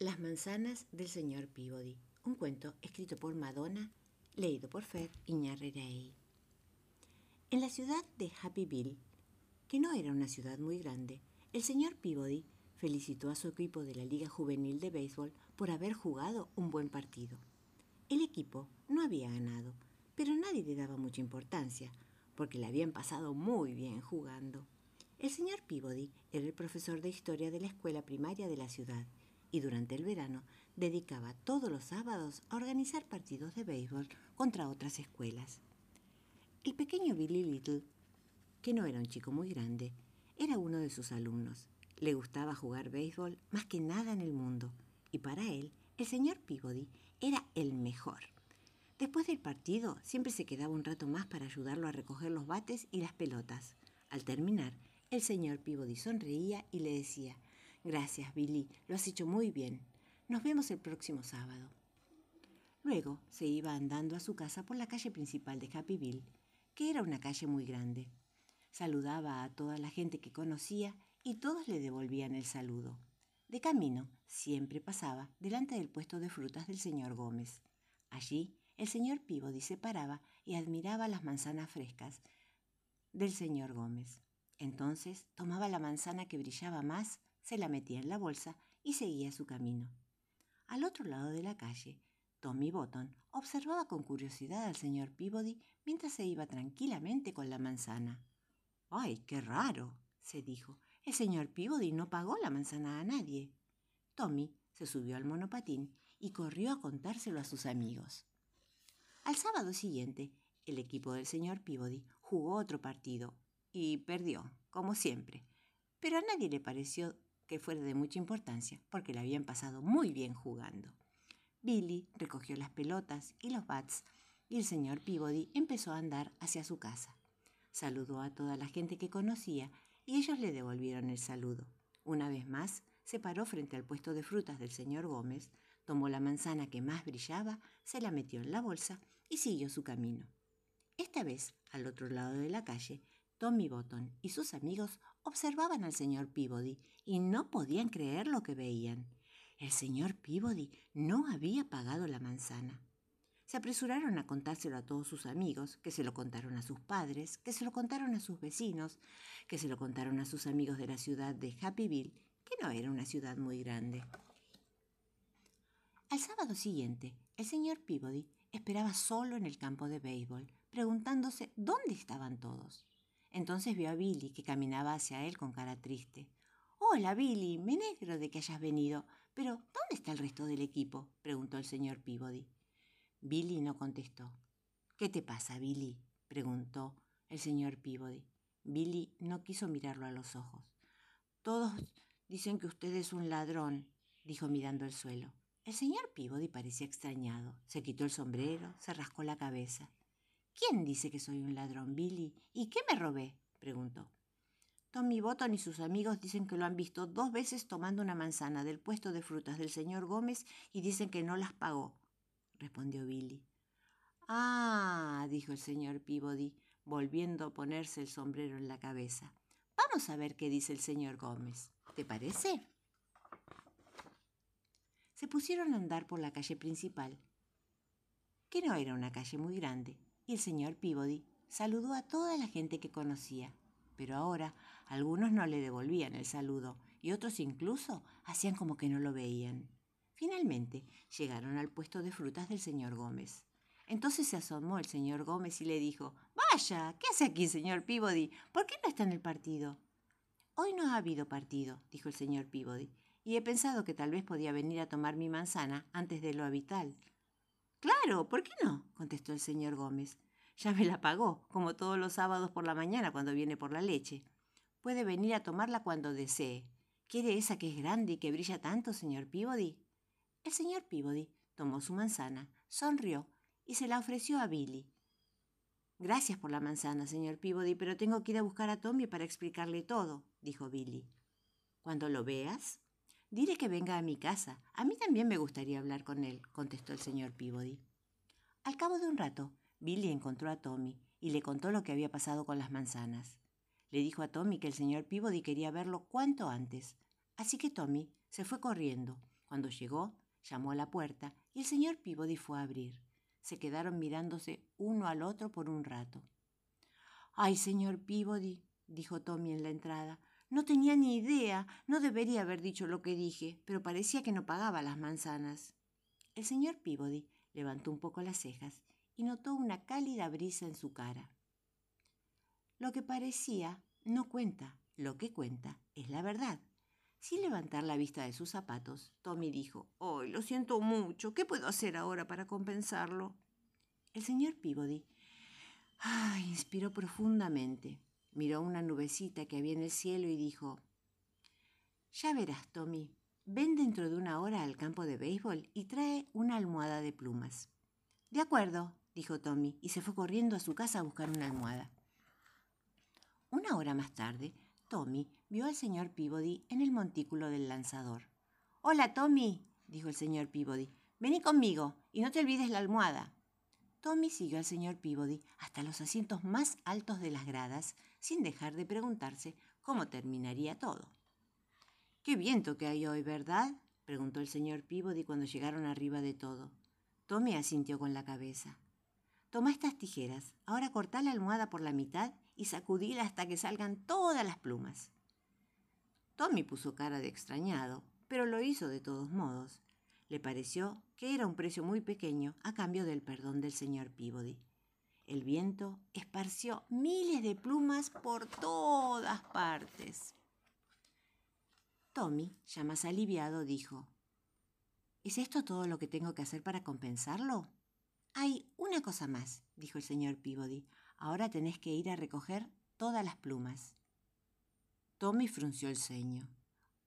Las manzanas del señor Peabody, un cuento escrito por Madonna, leído por Fer Iñarreiraí. En la ciudad de Happyville, que no era una ciudad muy grande, el señor Peabody felicitó a su equipo de la Liga Juvenil de Béisbol por haber jugado un buen partido. El equipo no había ganado, pero nadie le daba mucha importancia, porque le habían pasado muy bien jugando. El señor Peabody era el profesor de historia de la escuela primaria de la ciudad y durante el verano dedicaba todos los sábados a organizar partidos de béisbol contra otras escuelas. El pequeño Billy Little, que no era un chico muy grande, era uno de sus alumnos. Le gustaba jugar béisbol más que nada en el mundo y para él el señor Peabody era el mejor. Después del partido siempre se quedaba un rato más para ayudarlo a recoger los bates y las pelotas. Al terminar, el señor Peabody sonreía y le decía, Gracias, Billy, lo has hecho muy bien. Nos vemos el próximo sábado. Luego se iba andando a su casa por la calle principal de Happyville, que era una calle muy grande. Saludaba a toda la gente que conocía y todos le devolvían el saludo. De camino, siempre pasaba delante del puesto de frutas del señor Gómez. Allí, el señor Peabody se paraba y admiraba las manzanas frescas del señor Gómez. Entonces tomaba la manzana que brillaba más se la metía en la bolsa y seguía su camino. Al otro lado de la calle, Tommy Bottom observaba con curiosidad al señor Peabody mientras se iba tranquilamente con la manzana. ¡Ay, qué raro! se dijo. El señor Peabody no pagó la manzana a nadie. Tommy se subió al monopatín y corrió a contárselo a sus amigos. Al sábado siguiente, el equipo del señor Peabody jugó otro partido y perdió, como siempre, pero a nadie le pareció que fuera de mucha importancia, porque le habían pasado muy bien jugando. Billy recogió las pelotas y los bats y el señor Peabody empezó a andar hacia su casa. Saludó a toda la gente que conocía y ellos le devolvieron el saludo. Una vez más, se paró frente al puesto de frutas del señor Gómez, tomó la manzana que más brillaba, se la metió en la bolsa y siguió su camino. Esta vez, al otro lado de la calle, Tommy Bottom y sus amigos observaban al señor Peabody y no podían creer lo que veían. El señor Peabody no había pagado la manzana. Se apresuraron a contárselo a todos sus amigos, que se lo contaron a sus padres, que se lo contaron a sus vecinos, que se lo contaron a sus amigos de la ciudad de Happyville, que no era una ciudad muy grande. Al sábado siguiente, el señor Peabody esperaba solo en el campo de béisbol, preguntándose dónde estaban todos. Entonces vio a Billy, que caminaba hacia él con cara triste. Hola, Billy, me negro de que hayas venido. Pero, ¿dónde está el resto del equipo? preguntó el señor Peabody. Billy no contestó. ¿Qué te pasa, Billy? preguntó el señor Peabody. Billy no quiso mirarlo a los ojos. Todos dicen que usted es un ladrón, dijo mirando el suelo. El señor Peabody parecía extrañado. Se quitó el sombrero, se rascó la cabeza. ¿Quién dice que soy un ladrón, Billy? ¿Y qué me robé? preguntó. Tommy Bottom y sus amigos dicen que lo han visto dos veces tomando una manzana del puesto de frutas del señor Gómez y dicen que no las pagó, respondió Billy. Ah, dijo el señor Peabody, volviendo a ponerse el sombrero en la cabeza. Vamos a ver qué dice el señor Gómez. ¿Te parece? Se pusieron a andar por la calle principal, que no era una calle muy grande, y el señor Peabody saludó a toda la gente que conocía. Pero ahora algunos no le devolvían el saludo y otros incluso hacían como que no lo veían. Finalmente llegaron al puesto de frutas del señor Gómez. Entonces se asomó el señor Gómez y le dijo, Vaya, ¿qué hace aquí, señor Peabody? ¿Por qué no está en el partido? Hoy no ha habido partido, dijo el señor Peabody, y he pensado que tal vez podía venir a tomar mi manzana antes de lo habitual. Claro, ¿por qué no? contestó el señor Gómez. Ya me la pagó, como todos los sábados por la mañana cuando viene por la leche. Puede venir a tomarla cuando desee. ¿Quiere esa que es grande y que brilla tanto, señor Peabody? El señor Peabody tomó su manzana, sonrió y se la ofreció a Billy. Gracias por la manzana, señor Peabody, pero tengo que ir a buscar a Tommy para explicarle todo, dijo Billy. Cuando lo veas, Dile que venga a mi casa. A mí también me gustaría hablar con él, contestó el señor Peabody. Al cabo de un rato, Billy encontró a Tommy y le contó lo que había pasado con las manzanas. Le dijo a Tommy que el señor Peabody quería verlo cuanto antes. Así que Tommy se fue corriendo, Cuando llegó, llamó a la puerta y el señor Peabody fue a abrir. Se quedaron mirándose uno al otro por un rato. Ay, señor Peabody, dijo Tommy en la entrada, no tenía ni idea, no debería haber dicho lo que dije, pero parecía que no pagaba las manzanas. El señor Peabody levantó un poco las cejas y notó una cálida brisa en su cara. Lo que parecía no cuenta, lo que cuenta es la verdad. Sin levantar la vista de sus zapatos, Tommy dijo, ¡Oh, lo siento mucho! ¿Qué puedo hacer ahora para compensarlo? El señor Peabody ah, inspiró profundamente. Miró una nubecita que había en el cielo y dijo, Ya verás, Tommy, ven dentro de una hora al campo de béisbol y trae una almohada de plumas. De acuerdo, dijo Tommy, y se fue corriendo a su casa a buscar una almohada. Una hora más tarde, Tommy vio al señor Peabody en el montículo del lanzador. Hola, Tommy, dijo el señor Peabody. Vení conmigo y no te olvides la almohada. Tommy siguió al señor Peabody hasta los asientos más altos de las gradas, sin dejar de preguntarse cómo terminaría todo. Qué viento que hay hoy, ¿verdad? preguntó el señor Peabody cuando llegaron arriba de todo. Tommy asintió con la cabeza. Toma estas tijeras, ahora cortá la almohada por la mitad y sacudíla hasta que salgan todas las plumas. Tommy puso cara de extrañado, pero lo hizo de todos modos. Le pareció que era un precio muy pequeño a cambio del perdón del señor Peabody. El viento esparció miles de plumas por todas partes. Tommy, ya más aliviado, dijo, ¿Es esto todo lo que tengo que hacer para compensarlo? Hay una cosa más, dijo el señor Peabody. Ahora tenés que ir a recoger todas las plumas. Tommy frunció el ceño.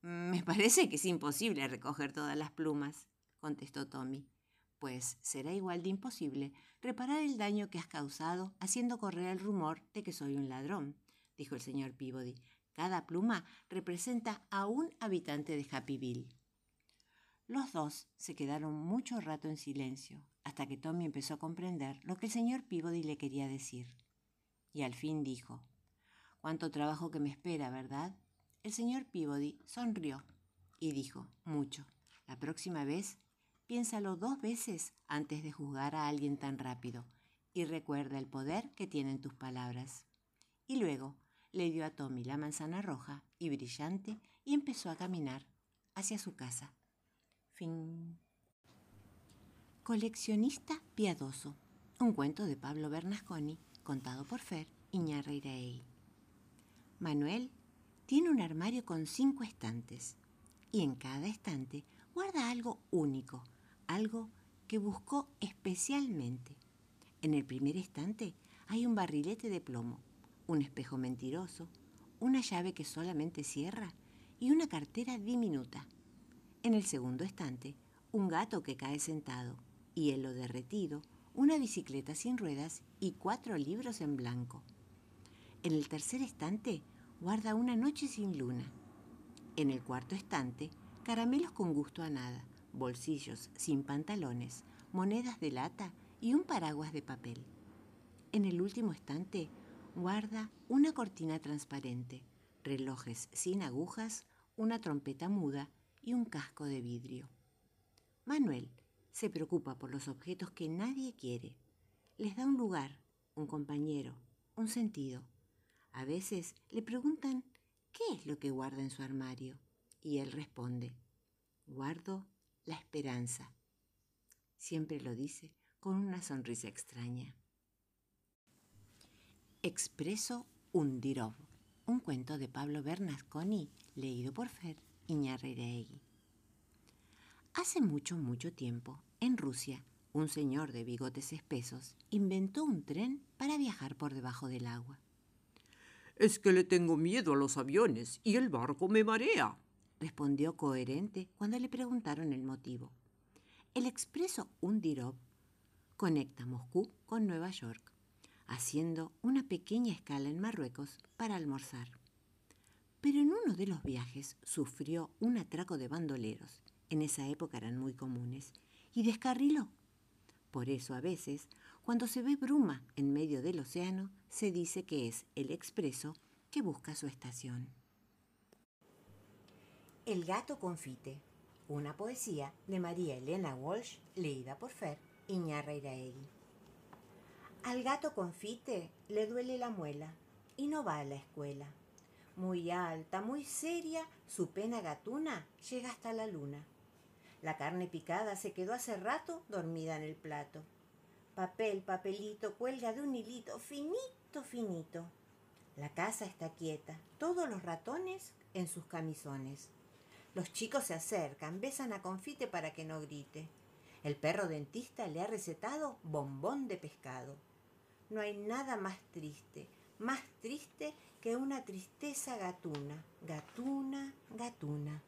Me parece que es imposible recoger todas las plumas, contestó Tommy. Pues será igual de imposible reparar el daño que has causado haciendo correr el rumor de que soy un ladrón, dijo el señor Peabody. Cada pluma representa a un habitante de Happyville. Los dos se quedaron mucho rato en silencio, hasta que Tommy empezó a comprender lo que el señor Peabody le quería decir. Y al fin dijo, Cuánto trabajo que me espera, ¿verdad? El señor Peabody sonrió y dijo, mucho. La próxima vez, piénsalo dos veces antes de juzgar a alguien tan rápido y recuerda el poder que tienen tus palabras. Y luego le dio a Tommy la manzana roja y brillante y empezó a caminar hacia su casa. Fin. Coleccionista piadoso. Un cuento de Pablo Bernasconi contado por Fer Iñarreiraegui. Manuel tiene un armario con cinco estantes y en cada estante guarda algo único, algo que buscó especialmente. En el primer estante hay un barrilete de plomo, un espejo mentiroso, una llave que solamente cierra y una cartera diminuta. En el segundo estante, un gato que cae sentado, hielo derretido, una bicicleta sin ruedas y cuatro libros en blanco. En el tercer estante, guarda una noche sin luna. En el cuarto estante, caramelos con gusto a nada, bolsillos sin pantalones, monedas de lata y un paraguas de papel. En el último estante, guarda una cortina transparente, relojes sin agujas, una trompeta muda y un casco de vidrio. Manuel se preocupa por los objetos que nadie quiere. Les da un lugar, un compañero, un sentido. A veces le preguntan qué es lo que guarda en su armario y él responde, guardo la esperanza. Siempre lo dice con una sonrisa extraña. Expreso Undirov, un cuento de Pablo Bernasconi, leído por Fer Iñarreiraegui. Hace mucho, mucho tiempo, en Rusia, un señor de bigotes espesos inventó un tren para viajar por debajo del agua. Es que le tengo miedo a los aviones y el barco me marea, respondió coherente cuando le preguntaron el motivo. El expreso Undirov conecta Moscú con Nueva York, haciendo una pequeña escala en Marruecos para almorzar. Pero en uno de los viajes sufrió un atraco de bandoleros, en esa época eran muy comunes, y descarriló. Por eso a veces cuando se ve bruma en medio del océano, se dice que es el expreso que busca su estación. El gato confite. una poesía de María Elena Walsh, leída por Fer Iñarreiraegui. Al gato confite le duele la muela y no va a la escuela. Muy alta, muy seria, su pena gatuna llega hasta la luna. La carne picada se quedó hace rato dormida en el plato. Papel, papelito, cuelga de un hilito finito, finito. La casa está quieta, todos los ratones en sus camisones. Los chicos se acercan, besan a Confite para que no grite. El perro dentista le ha recetado bombón de pescado. No hay nada más triste, más triste que una tristeza gatuna, gatuna, gatuna.